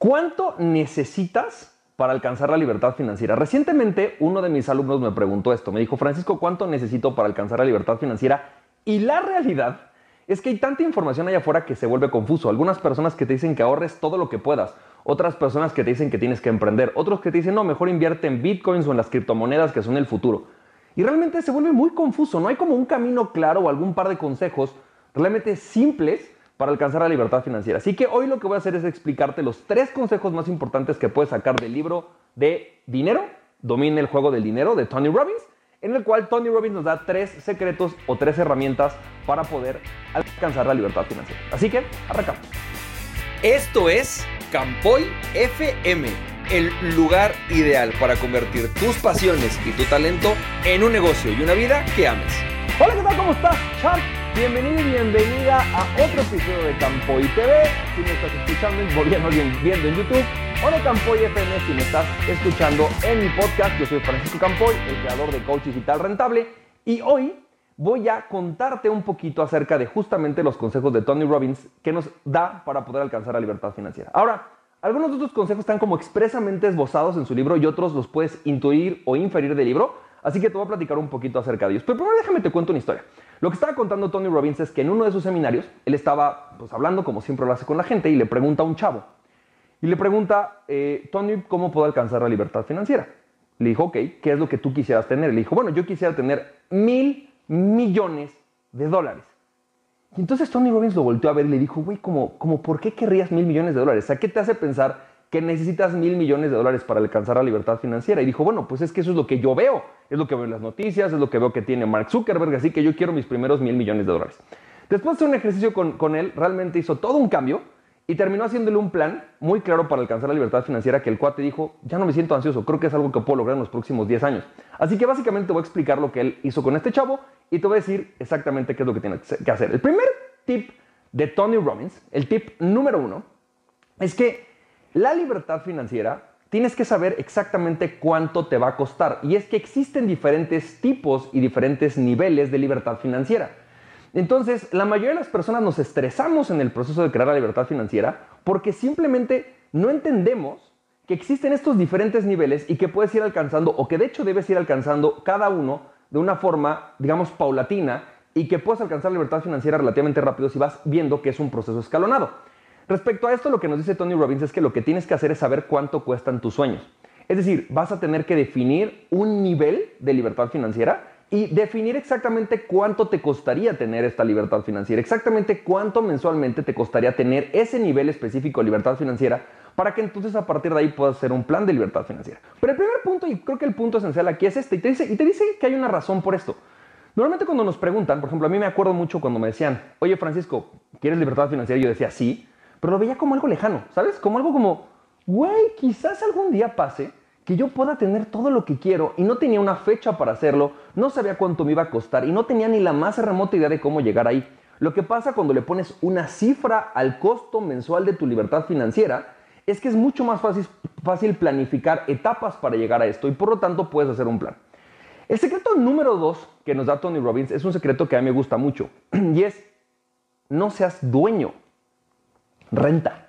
¿Cuánto necesitas para alcanzar la libertad financiera? Recientemente uno de mis alumnos me preguntó esto. Me dijo, Francisco, ¿cuánto necesito para alcanzar la libertad financiera? Y la realidad es que hay tanta información allá afuera que se vuelve confuso. Algunas personas que te dicen que ahorres todo lo que puedas. Otras personas que te dicen que tienes que emprender. Otros que te dicen, no, mejor invierte en bitcoins o en las criptomonedas que son el futuro. Y realmente se vuelve muy confuso. No hay como un camino claro o algún par de consejos realmente simples para alcanzar la libertad financiera. Así que hoy lo que voy a hacer es explicarte los tres consejos más importantes que puedes sacar del libro de Dinero, Domina el juego del dinero de Tony Robbins, en el cual Tony Robbins nos da tres secretos o tres herramientas para poder alcanzar la libertad financiera. Así que, arrancamos. Esto es Campoy FM, el lugar ideal para convertir tus pasiones y tu talento en un negocio y una vida que ames. Hola, ¿qué tal? ¿Cómo estás? Bienvenido y bienvenida a otro episodio de Campoy TV. Si me estás escuchando, volviendo viendo en YouTube, o de Campoy FM si me estás escuchando en mi podcast. Yo soy Francisco Campoy, el creador de Coach Digital Rentable. Y hoy voy a contarte un poquito acerca de justamente los consejos de Tony Robbins que nos da para poder alcanzar la libertad financiera. Ahora, algunos de estos consejos están como expresamente esbozados en su libro y otros los puedes intuir o inferir del libro. Así que te voy a platicar un poquito acerca de ellos. Pero primero déjame te cuento una historia. Lo que estaba contando Tony Robbins es que en uno de sus seminarios, él estaba pues, hablando como siempre lo hace con la gente y le pregunta a un chavo. Y le pregunta, eh, Tony, ¿cómo puedo alcanzar la libertad financiera? Le dijo, ok, ¿qué es lo que tú quisieras tener? Le dijo, bueno, yo quisiera tener mil millones de dólares. Y entonces Tony Robbins lo volteó a ver y le dijo, güey, como, como, ¿por qué querrías mil millones de dólares? Sea, ¿qué te hace pensar que necesitas mil millones de dólares para alcanzar la libertad financiera. Y dijo, bueno, pues es que eso es lo que yo veo, es lo que veo en las noticias, es lo que veo que tiene Mark Zuckerberg, así que yo quiero mis primeros mil millones de dólares. Después de un ejercicio con, con él, realmente hizo todo un cambio y terminó haciéndole un plan muy claro para alcanzar la libertad financiera que el cuate dijo, ya no me siento ansioso, creo que es algo que puedo lograr en los próximos 10 años. Así que básicamente te voy a explicar lo que él hizo con este chavo y te voy a decir exactamente qué es lo que tiene que hacer. El primer tip de Tony Robbins, el tip número uno, es que la libertad financiera tienes que saber exactamente cuánto te va a costar. Y es que existen diferentes tipos y diferentes niveles de libertad financiera. Entonces, la mayoría de las personas nos estresamos en el proceso de crear la libertad financiera porque simplemente no entendemos que existen estos diferentes niveles y que puedes ir alcanzando o que de hecho debes ir alcanzando cada uno de una forma, digamos, paulatina y que puedes alcanzar libertad financiera relativamente rápido si vas viendo que es un proceso escalonado. Respecto a esto, lo que nos dice Tony Robbins es que lo que tienes que hacer es saber cuánto cuestan tus sueños. Es decir, vas a tener que definir un nivel de libertad financiera y definir exactamente cuánto te costaría tener esta libertad financiera, exactamente cuánto mensualmente te costaría tener ese nivel específico de libertad financiera para que entonces a partir de ahí puedas hacer un plan de libertad financiera. Pero el primer punto, y creo que el punto esencial aquí es este, y te dice, y te dice que hay una razón por esto. Normalmente cuando nos preguntan, por ejemplo, a mí me acuerdo mucho cuando me decían, oye Francisco, ¿quieres libertad financiera? Yo decía, sí pero lo veía como algo lejano, ¿sabes? Como algo como, güey, quizás algún día pase que yo pueda tener todo lo que quiero y no tenía una fecha para hacerlo, no sabía cuánto me iba a costar y no tenía ni la más remota idea de cómo llegar ahí. Lo que pasa cuando le pones una cifra al costo mensual de tu libertad financiera es que es mucho más fácil, planificar etapas para llegar a esto y por lo tanto puedes hacer un plan. El secreto número dos que nos da Tony Robbins es un secreto que a mí me gusta mucho y es no seas dueño renta.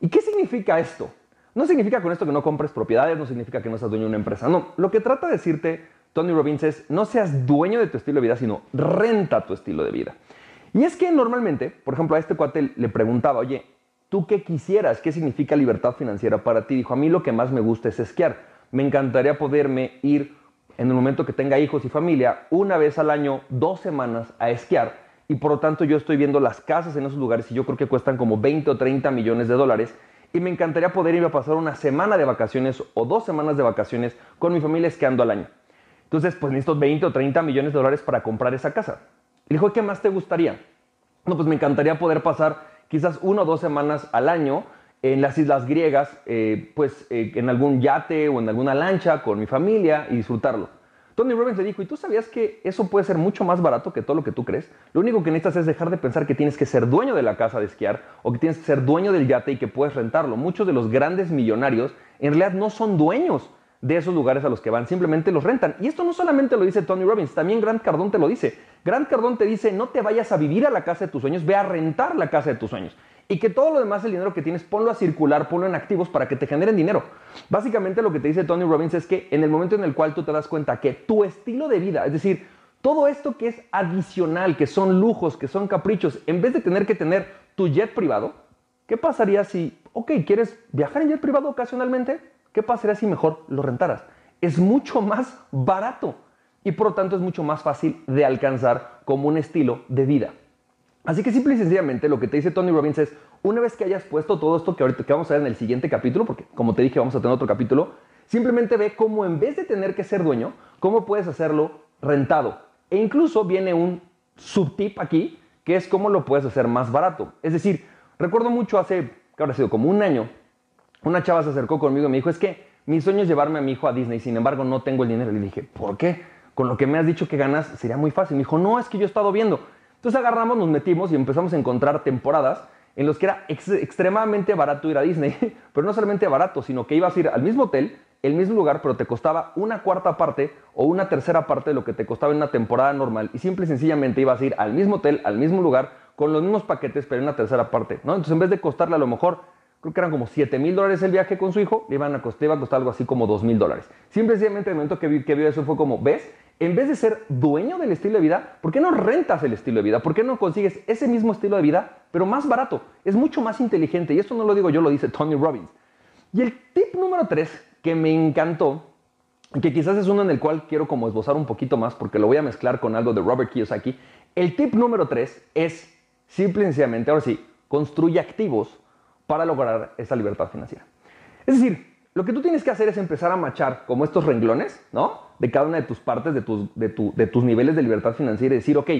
¿Y qué significa esto? No significa con esto que no compres propiedades, no significa que no seas dueño de una empresa. No, lo que trata de decirte Tony Robbins es no seas dueño de tu estilo de vida, sino renta tu estilo de vida. Y es que normalmente, por ejemplo, a este cuate le preguntaba, oye, ¿tú qué quisieras? ¿Qué significa libertad financiera para ti? Dijo, a mí lo que más me gusta es esquiar. Me encantaría poderme ir en el momento que tenga hijos y familia una vez al año, dos semanas a esquiar y por lo tanto yo estoy viendo las casas en esos lugares y yo creo que cuestan como 20 o 30 millones de dólares y me encantaría poder ir a pasar una semana de vacaciones o dos semanas de vacaciones con mi familia esquiando al año. Entonces, pues necesito 20 o 30 millones de dólares para comprar esa casa. Y dijo, ¿qué más te gustaría? No, pues me encantaría poder pasar quizás una o dos semanas al año en las islas griegas, eh, pues eh, en algún yate o en alguna lancha con mi familia y disfrutarlo. Tony Robbins le dijo, ¿y tú sabías que eso puede ser mucho más barato que todo lo que tú crees? Lo único que necesitas es dejar de pensar que tienes que ser dueño de la casa de esquiar o que tienes que ser dueño del yate y que puedes rentarlo. Muchos de los grandes millonarios en realidad no son dueños de esos lugares a los que van, simplemente los rentan. Y esto no solamente lo dice Tony Robbins, también Grant Cardone te lo dice. Grant Cardone te dice, no te vayas a vivir a la casa de tus sueños, ve a rentar la casa de tus sueños. Y que todo lo demás, el dinero que tienes, ponlo a circular, ponlo en activos para que te generen dinero. Básicamente lo que te dice Tony Robbins es que en el momento en el cual tú te das cuenta que tu estilo de vida, es decir, todo esto que es adicional, que son lujos, que son caprichos, en vez de tener que tener tu jet privado, ¿qué pasaría si, ok, quieres viajar en jet privado ocasionalmente? ¿Qué pasaría si mejor lo rentaras? Es mucho más barato y por lo tanto es mucho más fácil de alcanzar como un estilo de vida. Así que simple y sencillamente lo que te dice Tony Robbins es, una vez que hayas puesto todo esto que ahorita que vamos a ver en el siguiente capítulo, porque como te dije vamos a tener otro capítulo, simplemente ve cómo en vez de tener que ser dueño, cómo puedes hacerlo rentado. E incluso viene un subtip aquí, que es cómo lo puedes hacer más barato. Es decir, recuerdo mucho hace, que habrá sido como un año, una chava se acercó conmigo y me dijo, es que mi sueño es llevarme a mi hijo a Disney, sin embargo no tengo el dinero. Y le dije, ¿por qué? Con lo que me has dicho que ganas sería muy fácil. Me dijo, no, es que yo he estado viendo. Entonces agarramos, nos metimos y empezamos a encontrar temporadas en los que era extremadamente barato ir a Disney, pero no solamente barato, sino que ibas a ir al mismo hotel, el mismo lugar, pero te costaba una cuarta parte o una tercera parte de lo que te costaba en una temporada normal y simple y sencillamente ibas a ir al mismo hotel, al mismo lugar, con los mismos paquetes, pero en una tercera parte, ¿no? Entonces en vez de costarle a lo mejor, creo que eran como 7 mil dólares el viaje con su hijo, le iban a costar, iba a costar algo así como 2 mil dólares. Simple y sencillamente el momento que, que vio eso fue como, ¿ves? En vez de ser dueño del estilo de vida, ¿por qué no rentas el estilo de vida? ¿Por qué no consigues ese mismo estilo de vida, pero más barato? Es mucho más inteligente y esto no lo digo yo, lo dice Tony Robbins. Y el tip número tres que me encantó, que quizás es uno en el cual quiero como esbozar un poquito más porque lo voy a mezclar con algo de Robert Kiyosaki. El tip número tres es simple y sencillamente, ahora sí, construye activos para lograr esa libertad financiera. Es decir, lo que tú tienes que hacer es empezar a machar como estos renglones, ¿no? De cada una de tus partes, de tus, de, tus niveles de libertad financiera y decir, ok,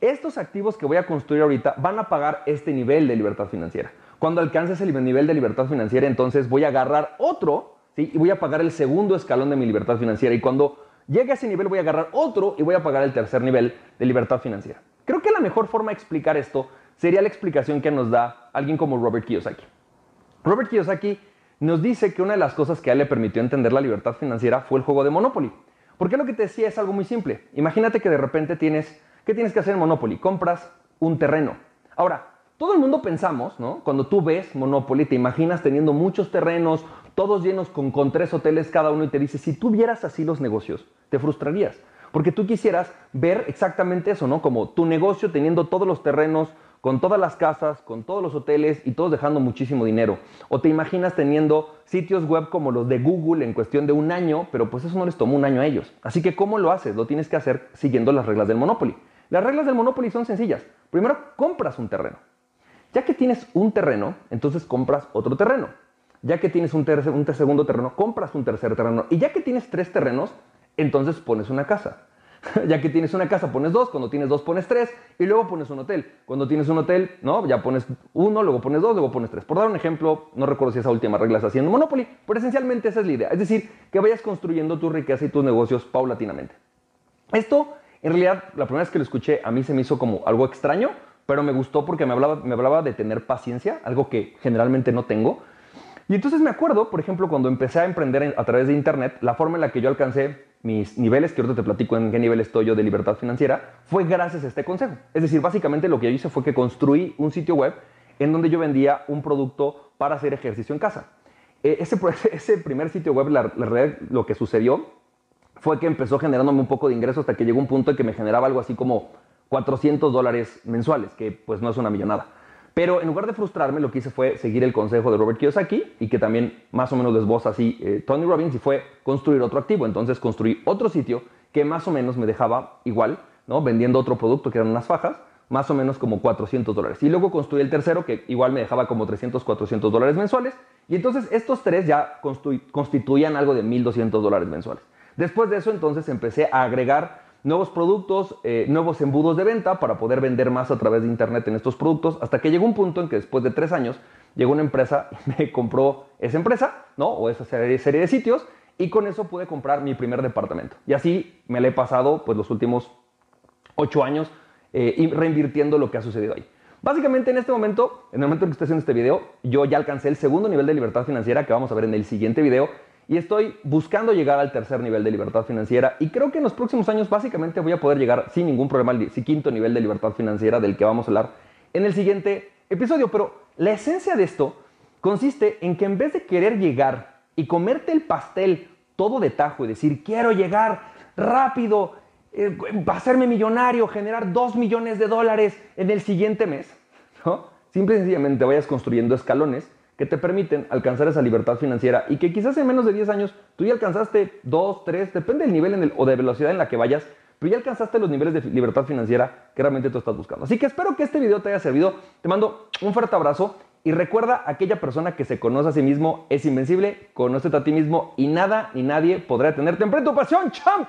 estos activos que voy a construir ahorita van a pagar este nivel de libertad financiera. Cuando alcances el nivel de libertad financiera, entonces voy a agarrar otro ¿sí? y voy a pagar el segundo escalón de mi libertad financiera. Y cuando llegue a ese nivel, voy a agarrar otro y voy a pagar el tercer nivel de libertad financiera. Creo que la mejor forma de explicar esto sería la explicación que nos da alguien como Robert Kiyosaki. Robert Kiyosaki nos dice que una de las cosas que a él le permitió entender la libertad financiera fue el juego de Monopoly. Porque lo que te decía es algo muy simple. Imagínate que de repente tienes, ¿qué tienes que hacer en Monopoly? Compras un terreno. Ahora, todo el mundo pensamos, ¿no? Cuando tú ves Monopoly, te imaginas teniendo muchos terrenos, todos llenos con, con tres hoteles cada uno y te dices, si tú vieras así los negocios, te frustrarías. Porque tú quisieras ver exactamente eso, ¿no? Como tu negocio teniendo todos los terrenos, con todas las casas, con todos los hoteles y todos dejando muchísimo dinero. O te imaginas teniendo sitios web como los de Google en cuestión de un año, pero pues eso no les tomó un año a ellos. Así que ¿cómo lo haces? Lo tienes que hacer siguiendo las reglas del Monopoly. Las reglas del Monopoly son sencillas. Primero, compras un terreno. Ya que tienes un terreno, entonces compras otro terreno. Ya que tienes un, un segundo terreno, compras un tercer terreno. Y ya que tienes tres terrenos, entonces pones una casa. ya que tienes una casa pones dos, cuando tienes dos pones tres y luego pones un hotel. Cuando tienes un hotel, ¿no? Ya pones uno, luego pones dos, luego pones tres. Por dar un ejemplo, no recuerdo si esa última regla está haciendo Monopoly, pero esencialmente esa es la idea. Es decir, que vayas construyendo tu riqueza y tus negocios paulatinamente. Esto, en realidad, la primera vez que lo escuché a mí se me hizo como algo extraño, pero me gustó porque me hablaba, me hablaba de tener paciencia, algo que generalmente no tengo. Y entonces me acuerdo, por ejemplo, cuando empecé a emprender a través de Internet, la forma en la que yo alcancé mis niveles, que ahorita te platico en qué nivel estoy yo de libertad financiera, fue gracias a este consejo. Es decir, básicamente lo que yo hice fue que construí un sitio web en donde yo vendía un producto para hacer ejercicio en casa. Eh, ese, ese primer sitio web, la, la lo que sucedió fue que empezó generándome un poco de ingresos hasta que llegó un punto en que me generaba algo así como 400 dólares mensuales, que pues no es una millonada. Pero en lugar de frustrarme, lo que hice fue seguir el consejo de Robert Kiyosaki y que también más o menos les voz así eh, Tony Robbins y fue construir otro activo. Entonces construí otro sitio que más o menos me dejaba igual, ¿no? vendiendo otro producto que eran unas fajas, más o menos como 400 dólares. Y luego construí el tercero que igual me dejaba como 300, 400 dólares mensuales. Y entonces estos tres ya constituían algo de 1.200 dólares mensuales. Después de eso entonces empecé a agregar nuevos productos, eh, nuevos embudos de venta para poder vender más a través de Internet en estos productos, hasta que llegó un punto en que después de tres años llegó una empresa y me compró esa empresa, ¿no? O esa serie, de sitios, y con eso pude comprar mi primer departamento. Y así me le he pasado pues los últimos ocho años eh, reinvirtiendo lo que ha sucedido ahí. Básicamente en este momento, en el momento en que estoy haciendo este video, yo ya alcancé el segundo nivel de libertad financiera que vamos a ver en el siguiente video y estoy buscando llegar al tercer nivel de libertad financiera y creo que en los próximos años básicamente voy a poder llegar sin ningún problema al quinto nivel de libertad financiera del que vamos a hablar en el siguiente episodio. Pero La esencia de esto consiste en que en vez de querer llegar y comerte el pastel todo de tajo y decir, quiero llegar rápido, eh, hacerme millonario, generar 2 millones de dólares en el siguiente mes, ¿no? Simple y sencillamente vayas construyendo escalones que te permiten alcanzar esa libertad financiera y que quizás en menos de 10 años tú ya alcanzaste 2, 3, depende del nivel en el, o de velocidad en la que vayas, pero ya alcanzaste los niveles de libertad financiera que realmente tú estás buscando. Así que espero que este video te haya servido. Te mando un fuerte abrazo y recuerda, aquella persona que se conoce a sí mismo es invencible, conócete a ti mismo y nada ni nadie podrá tenerte en tu pasión, champ.